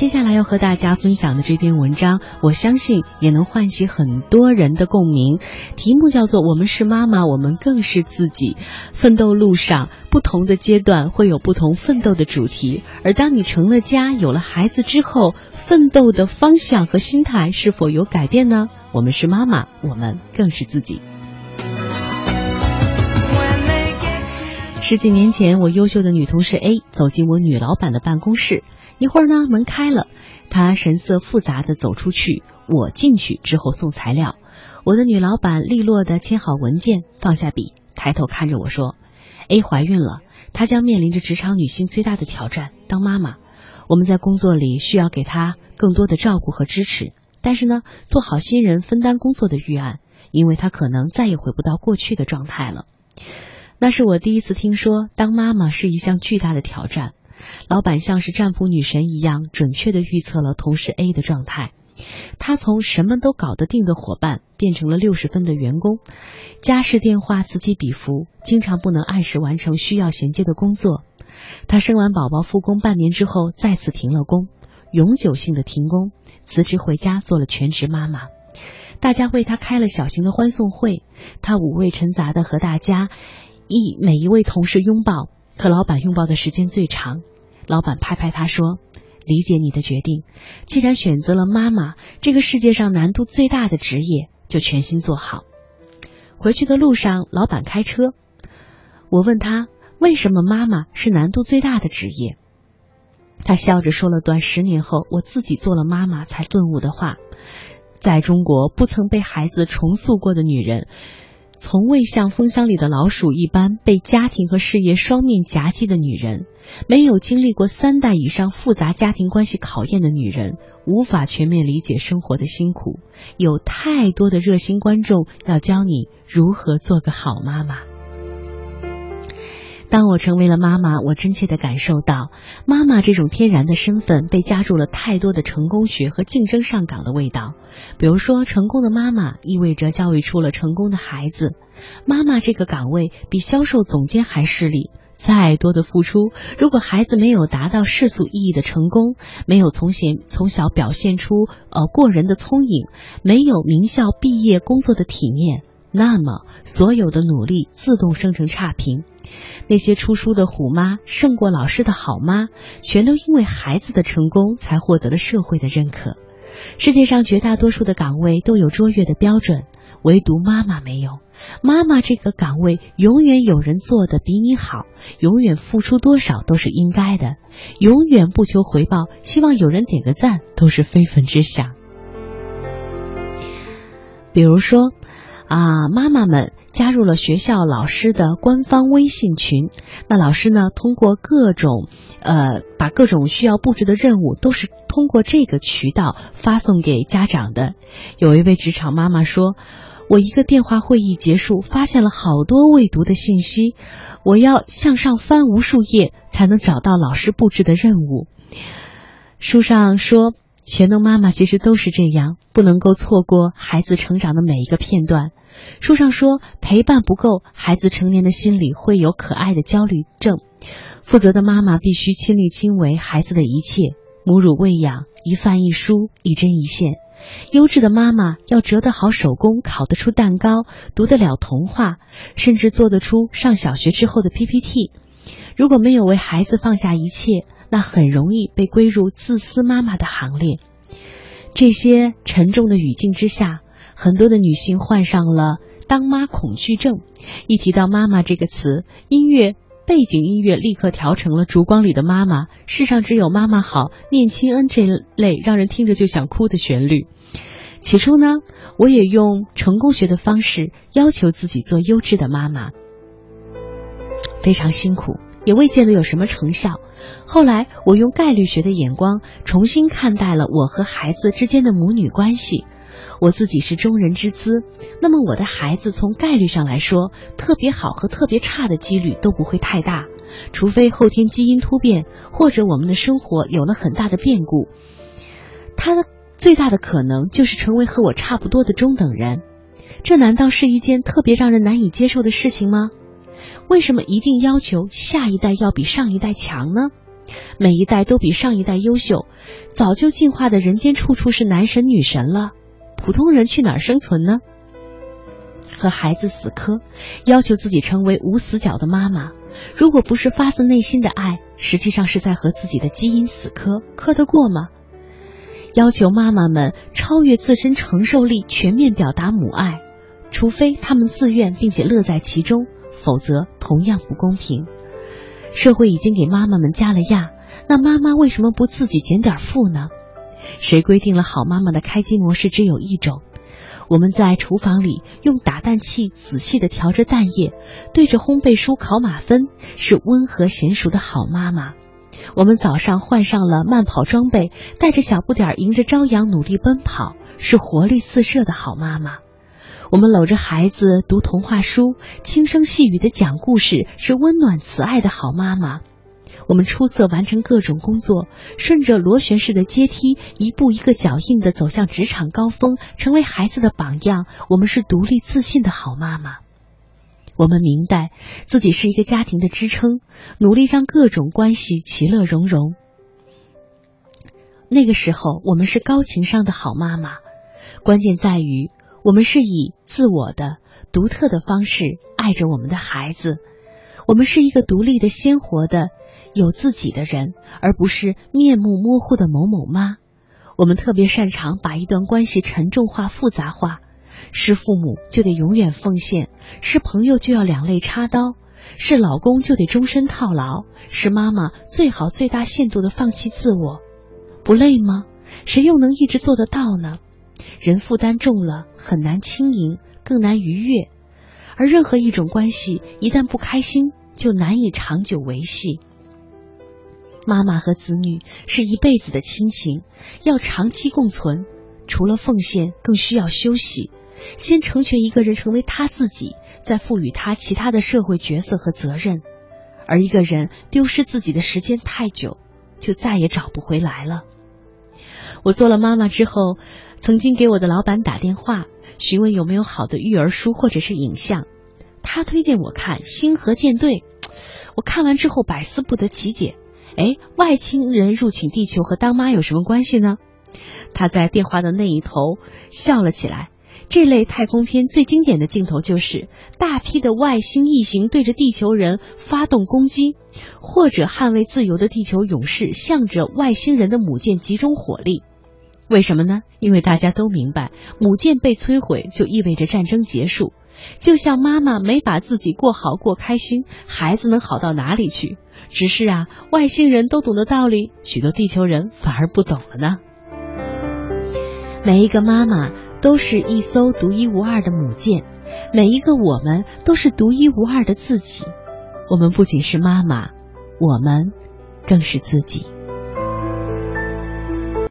接下来要和大家分享的这篇文章，我相信也能唤起很多人的共鸣。题目叫做《我们是妈妈，我们更是自己》。奋斗路上，不同的阶段会有不同奋斗的主题。而当你成了家，有了孩子之后，奋斗的方向和心态是否有改变呢？我们是妈妈，我们更是自己。十几年前，我优秀的女同事 A 走进我女老板的办公室。一会儿呢，门开了，她神色复杂的走出去。我进去之后送材料，我的女老板利落的签好文件，放下笔，抬头看着我说：“A 怀孕了，她将面临着职场女性最大的挑战——当妈妈。我们在工作里需要给她更多的照顾和支持，但是呢，做好新人分担工作的预案，因为她可能再也回不到过去的状态了。”那是我第一次听说，当妈妈是一项巨大的挑战。老板像是占卜女神一样，准确的预测了同事 A 的状态。他从什么都搞得定的伙伴，变成了六十分的员工，家事电话此起彼伏，经常不能按时完成需要衔接的工作。他生完宝宝复工半年之后，再次停了工，永久性的停工，辞职回家做了全职妈妈。大家为他开了小型的欢送会，他五味陈杂的和大家。一每一位同事拥抱，和老板拥抱的时间最长。老板拍拍他说：“理解你的决定，既然选择了妈妈这个世界上难度最大的职业，就全心做好。”回去的路上，老板开车，我问他为什么妈妈是难度最大的职业，他笑着说了段十年后我自己做了妈妈才顿悟的话：在中国，不曾被孩子重塑过的女人。从未像蜂箱里的老鼠一般被家庭和事业双面夹击的女人，没有经历过三代以上复杂家庭关系考验的女人，无法全面理解生活的辛苦。有太多的热心观众要教你如何做个好妈妈。当我成为了妈妈，我真切的感受到，妈妈这种天然的身份被加入了太多的成功学和竞争上岗的味道。比如说，成功的妈妈意味着教育出了成功的孩子。妈妈这个岗位比销售总监还势利。再多的付出，如果孩子没有达到世俗意义的成功，没有从前从小表现出呃过人的聪颖，没有名校毕业工作的体面，那么所有的努力自动生成差评。那些出书的虎妈胜过老师的好妈，全都因为孩子的成功才获得了社会的认可。世界上绝大多数的岗位都有卓越的标准，唯独妈妈没有。妈妈这个岗位永远有人做的比你好，永远付出多少都是应该的，永远不求回报，希望有人点个赞都是非分之想。比如说。啊，妈妈们加入了学校老师的官方微信群。那老师呢，通过各种呃，把各种需要布置的任务都是通过这个渠道发送给家长的。有一位职场妈妈说：“我一个电话会议结束，发现了好多未读的信息，我要向上翻无数页才能找到老师布置的任务。”书上说。全能妈妈其实都是这样，不能够错过孩子成长的每一个片段。书上说，陪伴不够，孩子成年的心里会有可爱的焦虑症。负责的妈妈必须亲力亲为孩子的一切，母乳喂养，一饭一书，一针一线。优质的妈妈要折得好手工，烤得出蛋糕，读得了童话，甚至做得出上小学之后的 PPT。如果没有为孩子放下一切，那很容易被归入自私妈妈的行列。这些沉重的语境之下，很多的女性患上了当妈恐惧症。一提到“妈妈”这个词，音乐背景音乐立刻调成了《烛光里的妈妈》，世上只有妈妈好，念亲恩这类让人听着就想哭的旋律。起初呢，我也用成功学的方式要求自己做优质的妈妈，非常辛苦。也未见得有什么成效。后来，我用概率学的眼光重新看待了我和孩子之间的母女关系。我自己是中人之资，那么我的孩子从概率上来说，特别好和特别差的几率都不会太大，除非后天基因突变或者我们的生活有了很大的变故。他的最大的可能就是成为和我差不多的中等人。这难道是一件特别让人难以接受的事情吗？为什么一定要求下一代要比上一代强呢？每一代都比上一代优秀，早就进化的人间处处是男神女神了，普通人去哪儿生存呢？和孩子死磕，要求自己成为无死角的妈妈，如果不是发自内心的爱，实际上是在和自己的基因死磕，磕得过吗？要求妈妈们超越自身承受力，全面表达母爱，除非他们自愿并且乐在其中，否则同样不公平。社会已经给妈妈们加了压，那妈妈为什么不自己减点负呢？谁规定了好妈妈的开机模式只有一种？我们在厨房里用打蛋器仔细的调着蛋液，对着烘焙书考马分，是温和娴熟的好妈妈。我们早上换上了慢跑装备，带着小不点迎着朝阳努力奔跑，是活力四射的好妈妈。我们搂着孩子读童话书，轻声细语的讲故事，是温暖慈爱的好妈妈。我们出色完成各种工作，顺着螺旋式的阶梯，一步一个脚印的走向职场高峰，成为孩子的榜样。我们是独立自信的好妈妈。我们明白自己是一个家庭的支撑，努力让各种关系其乐融融。那个时候，我们是高情商的好妈妈。关键在于，我们是以自我的、独特的方式爱着我们的孩子。我们是一个独立的、鲜活的、有自己的人，而不是面目模糊的某某妈。我们特别擅长把一段关系沉重化、复杂化。是父母就得永远奉献，是朋友就要两肋插刀，是老公就得终身套牢，是妈妈最好最大限度的放弃自我，不累吗？谁又能一直做得到呢？人负担重了，很难轻盈，更难愉悦。而任何一种关系一旦不开心，就难以长久维系。妈妈和子女是一辈子的亲情，要长期共存，除了奉献，更需要休息。先成全一个人成为他自己，再赋予他其他的社会角色和责任。而一个人丢失自己的时间太久，就再也找不回来了。我做了妈妈之后，曾经给我的老板打电话，询问有没有好的育儿书或者是影像。他推荐我看《星河舰队》，我看完之后百思不得其解。哎，外星人入侵地球和当妈有什么关系呢？他在电话的那一头笑了起来。这类太空片最经典的镜头就是大批的外星异形对着地球人发动攻击，或者捍卫自由的地球勇士向着外星人的母舰集中火力。为什么呢？因为大家都明白，母舰被摧毁就意味着战争结束。就像妈妈没把自己过好过开心，孩子能好到哪里去？只是啊，外星人都懂的道理，许多地球人反而不懂了呢。每一个妈妈。都是一艘独一无二的母舰，每一个我们都是独一无二的自己。我们不仅是妈妈，我们更是自己。